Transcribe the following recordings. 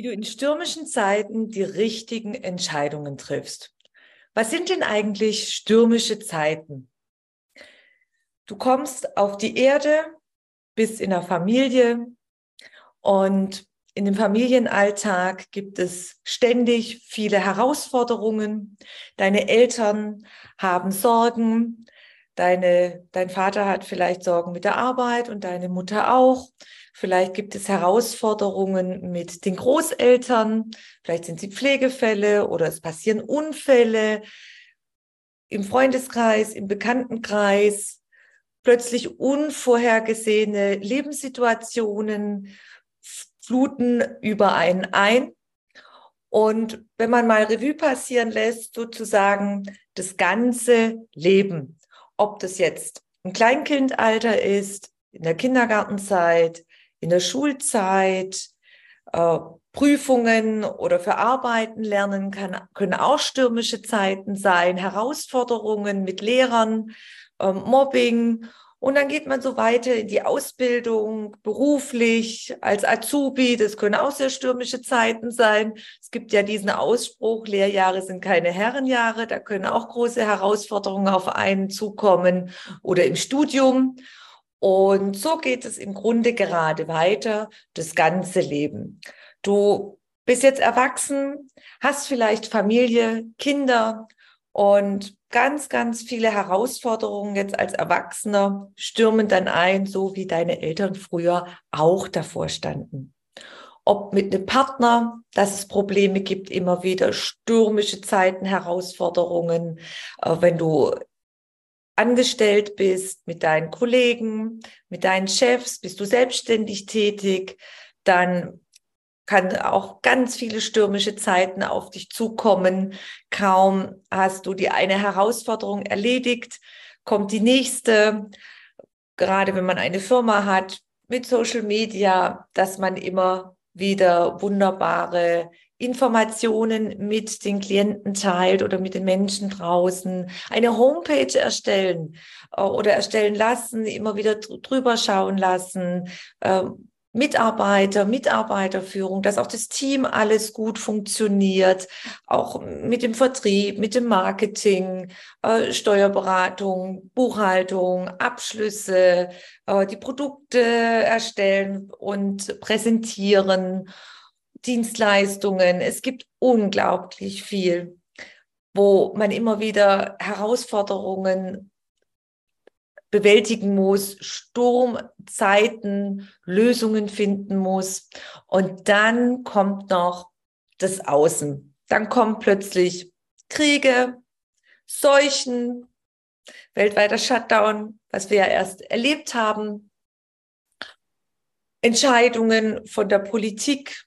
Wie du in stürmischen Zeiten die richtigen Entscheidungen triffst. Was sind denn eigentlich stürmische Zeiten? Du kommst auf die Erde, bist in der Familie und in dem Familienalltag gibt es ständig viele Herausforderungen. Deine Eltern haben Sorgen. Deine, dein Vater hat vielleicht Sorgen mit der Arbeit und deine Mutter auch. Vielleicht gibt es Herausforderungen mit den Großeltern. Vielleicht sind sie Pflegefälle oder es passieren Unfälle im Freundeskreis, im Bekanntenkreis. Plötzlich unvorhergesehene Lebenssituationen fluten über einen ein. Und wenn man mal Revue passieren lässt, sozusagen das ganze Leben, ob das jetzt ein Kleinkindalter ist, in der Kindergartenzeit, in der Schulzeit, äh, Prüfungen oder für Arbeiten lernen kann, können auch stürmische Zeiten sein, Herausforderungen mit Lehrern, äh, Mobbing. Und dann geht man so weiter in die Ausbildung, beruflich, als Azubi. Das können auch sehr stürmische Zeiten sein. Es gibt ja diesen Ausspruch, Lehrjahre sind keine Herrenjahre. Da können auch große Herausforderungen auf einen zukommen oder im Studium. Und so geht es im Grunde gerade weiter, das ganze Leben. Du bist jetzt erwachsen, hast vielleicht Familie, Kinder und ganz, ganz viele Herausforderungen jetzt als Erwachsener stürmen dann ein, so wie deine Eltern früher auch davor standen. Ob mit einem Partner, dass es Probleme gibt, immer wieder stürmische Zeiten, Herausforderungen, äh, wenn du angestellt bist, mit deinen Kollegen, mit deinen Chefs, bist du selbstständig tätig, dann kann auch ganz viele stürmische Zeiten auf dich zukommen. Kaum hast du die eine Herausforderung erledigt, kommt die nächste. Gerade wenn man eine Firma hat mit Social Media, dass man immer wieder wunderbare Informationen mit den Klienten teilt oder mit den Menschen draußen, eine Homepage erstellen äh, oder erstellen lassen, immer wieder drüber schauen lassen, ähm, Mitarbeiter, Mitarbeiterführung, dass auch das Team alles gut funktioniert, auch mit dem Vertrieb, mit dem Marketing, äh, Steuerberatung, Buchhaltung, Abschlüsse, äh, die Produkte erstellen und präsentieren Dienstleistungen. Es gibt unglaublich viel, wo man immer wieder Herausforderungen bewältigen muss, Sturmzeiten, Lösungen finden muss. Und dann kommt noch das Außen. Dann kommen plötzlich Kriege, Seuchen, weltweiter Shutdown, was wir ja erst erlebt haben, Entscheidungen von der Politik,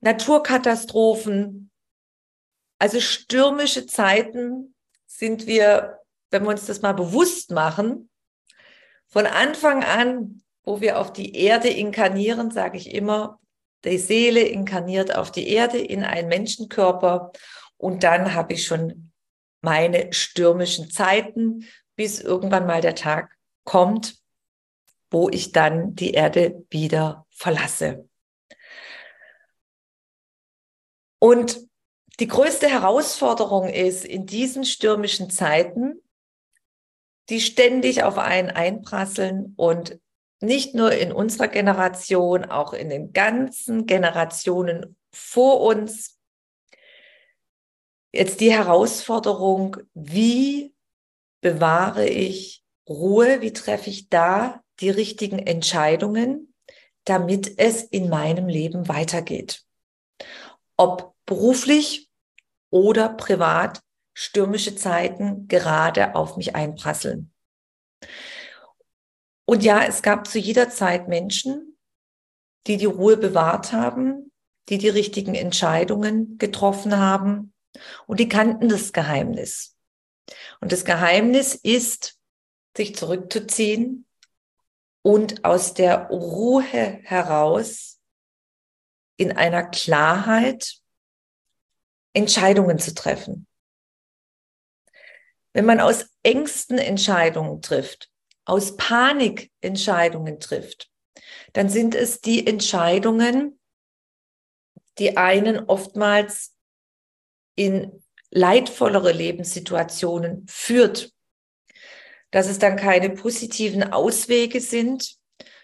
Naturkatastrophen, also stürmische Zeiten sind wir, wenn wir uns das mal bewusst machen, von Anfang an, wo wir auf die Erde inkarnieren, sage ich immer, die Seele inkarniert auf die Erde in einen Menschenkörper und dann habe ich schon meine stürmischen Zeiten, bis irgendwann mal der Tag kommt, wo ich dann die Erde wieder verlasse. Und die größte Herausforderung ist in diesen stürmischen Zeiten, die ständig auf einen einprasseln und nicht nur in unserer Generation, auch in den ganzen Generationen vor uns. Jetzt die Herausforderung, wie bewahre ich Ruhe, wie treffe ich da die richtigen Entscheidungen, damit es in meinem Leben weitergeht ob beruflich oder privat stürmische Zeiten gerade auf mich einprasseln. Und ja, es gab zu jeder Zeit Menschen, die die Ruhe bewahrt haben, die die richtigen Entscheidungen getroffen haben und die kannten das Geheimnis. Und das Geheimnis ist, sich zurückzuziehen und aus der Ruhe heraus in einer Klarheit Entscheidungen zu treffen. Wenn man aus Ängsten Entscheidungen trifft, aus Panik Entscheidungen trifft, dann sind es die Entscheidungen, die einen oftmals in leidvollere Lebenssituationen führt. Dass es dann keine positiven Auswege sind,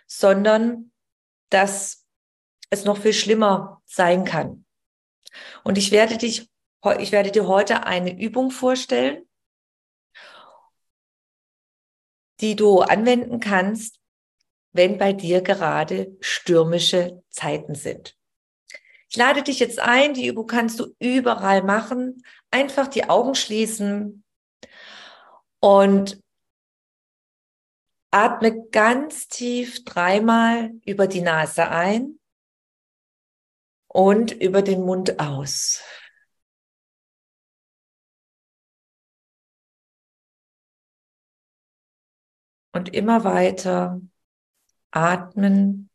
sondern dass es noch viel schlimmer sein kann. Und ich werde dich, ich werde dir heute eine Übung vorstellen, die du anwenden kannst, wenn bei dir gerade stürmische Zeiten sind. Ich lade dich jetzt ein, die Übung kannst du überall machen. Einfach die Augen schließen und atme ganz tief dreimal über die Nase ein und über den Mund aus. Und immer weiter atmen.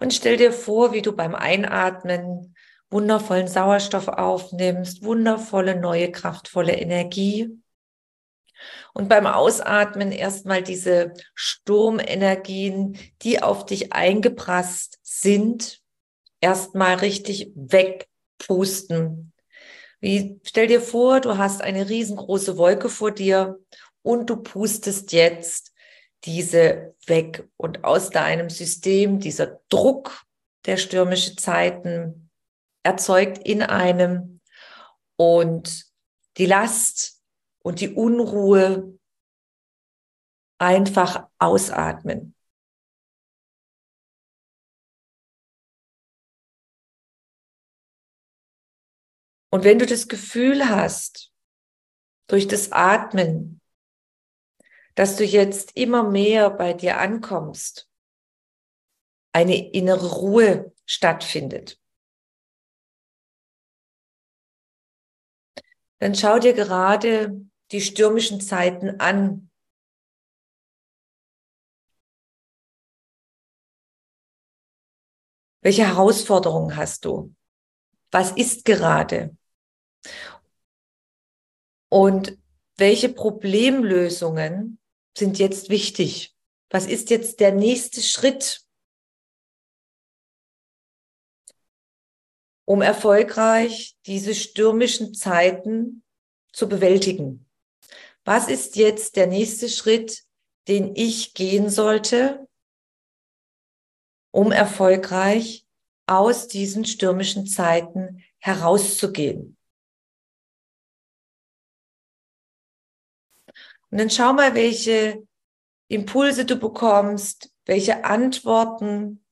Und stell dir vor, wie du beim Einatmen wundervollen Sauerstoff aufnimmst, wundervolle, neue, kraftvolle Energie. Und beim Ausatmen erstmal diese Sturmenergien, die auf dich eingeprasst sind, erstmal richtig wegpusten. Wie, stell dir vor, du hast eine riesengroße Wolke vor dir und du pustest jetzt diese weg und aus deinem System, dieser Druck der stürmischen Zeiten erzeugt in einem und die Last und die Unruhe einfach ausatmen. Und wenn du das Gefühl hast, durch das Atmen, dass du jetzt immer mehr bei dir ankommst, eine innere Ruhe stattfindet, dann schau dir gerade die stürmischen Zeiten an. Welche Herausforderungen hast du? Was ist gerade? Und welche Problemlösungen sind jetzt wichtig? Was ist jetzt der nächste Schritt, um erfolgreich diese stürmischen Zeiten zu bewältigen? Was ist jetzt der nächste Schritt, den ich gehen sollte, um erfolgreich aus diesen stürmischen Zeiten herauszugehen? Und dann schau mal, welche Impulse du bekommst, welche Antworten.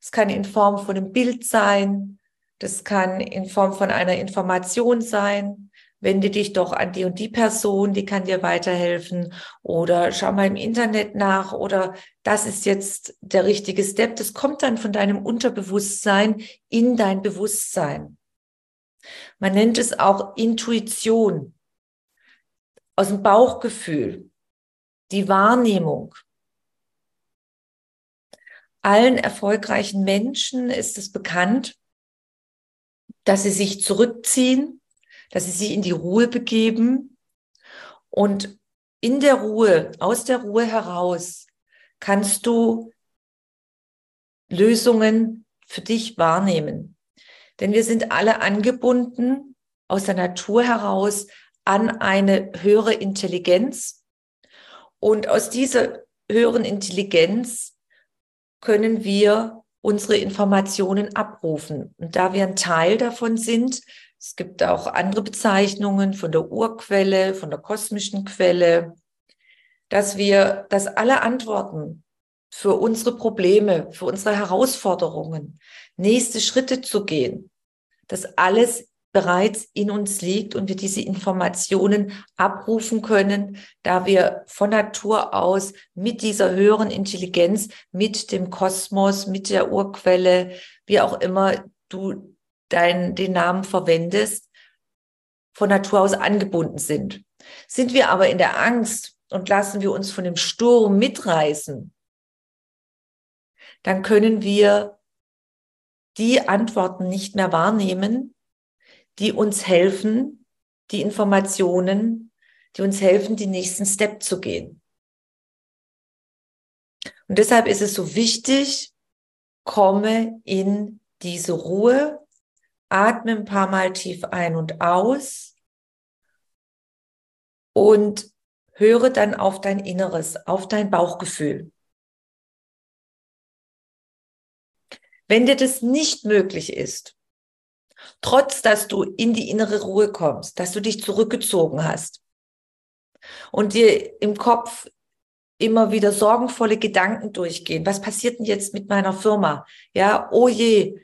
Es kann in Form von einem Bild sein, das kann in Form von einer Information sein. Wende dich doch an die und die Person, die kann dir weiterhelfen. Oder schau mal im Internet nach. Oder das ist jetzt der richtige Step. Das kommt dann von deinem Unterbewusstsein in dein Bewusstsein. Man nennt es auch Intuition aus dem Bauchgefühl, die Wahrnehmung. Allen erfolgreichen Menschen ist es bekannt, dass sie sich zurückziehen, dass sie sich in die Ruhe begeben und in der Ruhe, aus der Ruhe heraus, kannst du Lösungen für dich wahrnehmen. Denn wir sind alle angebunden aus der Natur heraus an eine höhere Intelligenz. Und aus dieser höheren Intelligenz können wir unsere Informationen abrufen. Und da wir ein Teil davon sind, es gibt auch andere Bezeichnungen von der Urquelle, von der kosmischen Quelle, dass wir, dass alle Antworten für unsere Probleme, für unsere Herausforderungen, nächste Schritte zu gehen, dass alles bereits in uns liegt und wir diese Informationen abrufen können, da wir von Natur aus mit dieser höheren Intelligenz, mit dem Kosmos, mit der Urquelle, wie auch immer du dein, den Namen verwendest, von Natur aus angebunden sind. Sind wir aber in der Angst und lassen wir uns von dem Sturm mitreißen, dann können wir die Antworten nicht mehr wahrnehmen, die uns helfen, die Informationen, die uns helfen, die nächsten Step zu gehen. Und deshalb ist es so wichtig, komme in diese Ruhe, atme ein paar Mal tief ein und aus und höre dann auf dein Inneres, auf dein Bauchgefühl. Wenn dir das nicht möglich ist, trotz dass du in die innere Ruhe kommst, dass du dich zurückgezogen hast und dir im Kopf immer wieder sorgenvolle Gedanken durchgehen. Was passiert denn jetzt mit meiner Firma? Ja, oh je,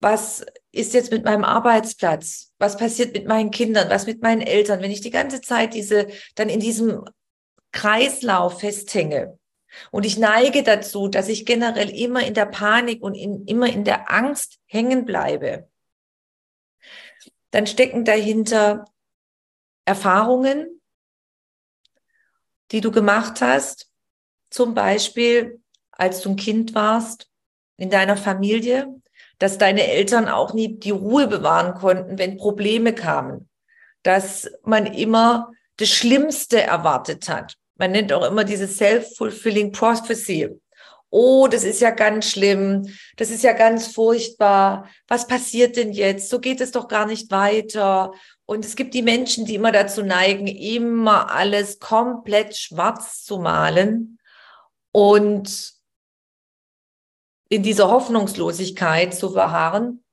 was ist jetzt mit meinem Arbeitsplatz? Was passiert mit meinen Kindern? Was mit meinen Eltern? Wenn ich die ganze Zeit diese, dann in diesem Kreislauf festhänge, und ich neige dazu, dass ich generell immer in der Panik und in, immer in der Angst hängen bleibe. Dann stecken dahinter Erfahrungen, die du gemacht hast. Zum Beispiel, als du ein Kind warst, in deiner Familie, dass deine Eltern auch nie die Ruhe bewahren konnten, wenn Probleme kamen. Dass man immer das Schlimmste erwartet hat. Man nennt auch immer diese self-fulfilling prophecy. Oh, das ist ja ganz schlimm. Das ist ja ganz furchtbar. Was passiert denn jetzt? So geht es doch gar nicht weiter. Und es gibt die Menschen, die immer dazu neigen, immer alles komplett schwarz zu malen und in dieser Hoffnungslosigkeit zu verharren,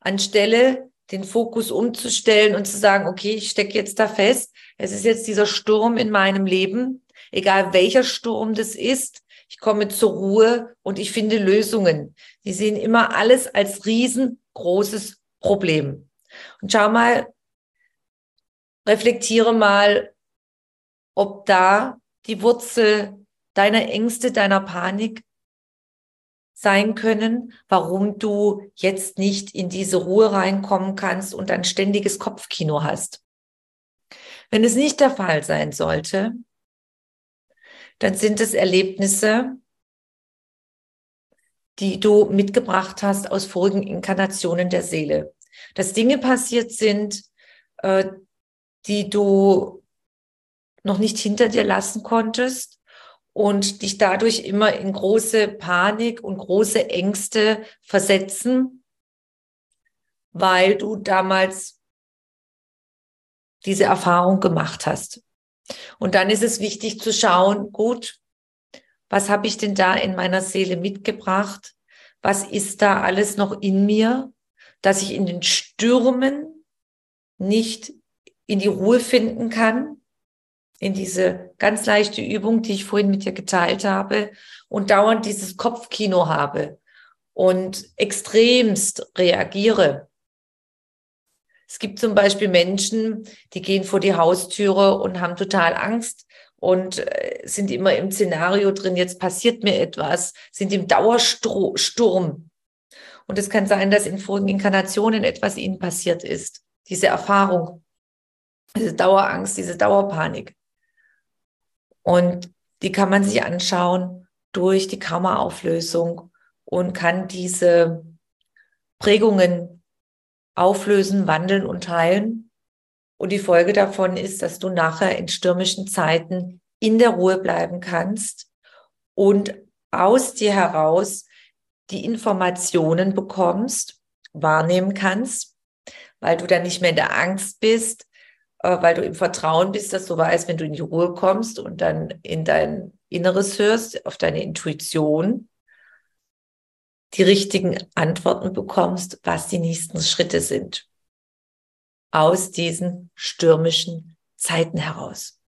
anstelle den Fokus umzustellen und zu sagen, okay, ich stecke jetzt da fest. Es ist jetzt dieser Sturm in meinem Leben egal welcher Sturm das ist. Ich komme zur Ruhe und ich finde Lösungen. Die sehen immer alles als riesengroßes Problem. Und schau mal, reflektiere mal, ob da die Wurzel deiner Ängste, deiner Panik sein können, warum du jetzt nicht in diese Ruhe reinkommen kannst und ein ständiges Kopfkino hast. Wenn es nicht der Fall sein sollte, dann sind es Erlebnisse, die du mitgebracht hast aus vorigen Inkarnationen der Seele. Dass Dinge passiert sind, äh, die du noch nicht hinter dir lassen konntest und dich dadurch immer in große Panik und große Ängste versetzen, weil du damals diese Erfahrung gemacht hast. Und dann ist es wichtig zu schauen, gut, was habe ich denn da in meiner Seele mitgebracht? Was ist da alles noch in mir, dass ich in den Stürmen nicht in die Ruhe finden kann? In diese ganz leichte Übung, die ich vorhin mit dir geteilt habe und dauernd dieses Kopfkino habe und extremst reagiere es gibt zum Beispiel Menschen, die gehen vor die Haustüre und haben total Angst und äh, sind immer im Szenario drin, jetzt passiert mir etwas, sind im Dauersturm. Und es kann sein, dass in vorigen Inkarnationen etwas ihnen passiert ist. Diese Erfahrung, diese Dauerangst, diese Dauerpanik. Und die kann man sich anschauen durch die Karma-Auflösung und kann diese Prägungen auflösen, wandeln und heilen. Und die Folge davon ist, dass du nachher in stürmischen Zeiten in der Ruhe bleiben kannst und aus dir heraus die Informationen bekommst, wahrnehmen kannst, weil du dann nicht mehr in der Angst bist, äh, weil du im Vertrauen bist, dass du weißt, wenn du in die Ruhe kommst und dann in dein Inneres hörst, auf deine Intuition, die richtigen Antworten bekommst, was die nächsten Schritte sind. Aus diesen stürmischen Zeiten heraus.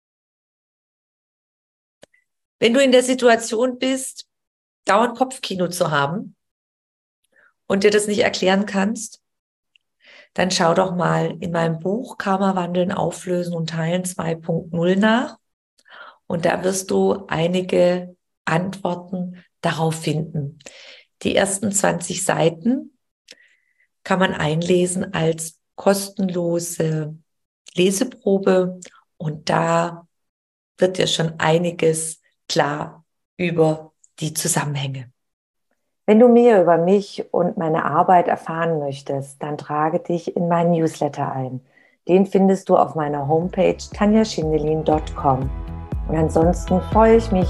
Wenn du in der Situation bist, dauernd Kopfkino zu haben und dir das nicht erklären kannst, dann schau doch mal in meinem Buch Karma wandeln, auflösen und teilen 2.0 nach. Und da wirst du einige Antworten darauf finden. Die ersten 20 Seiten kann man einlesen als kostenlose Leseprobe und da wird dir schon einiges klar über die Zusammenhänge. Wenn du mehr über mich und meine Arbeit erfahren möchtest, dann trage dich in meinen Newsletter ein. Den findest du auf meiner Homepage tanjaschindelin.com. Und ansonsten freue ich mich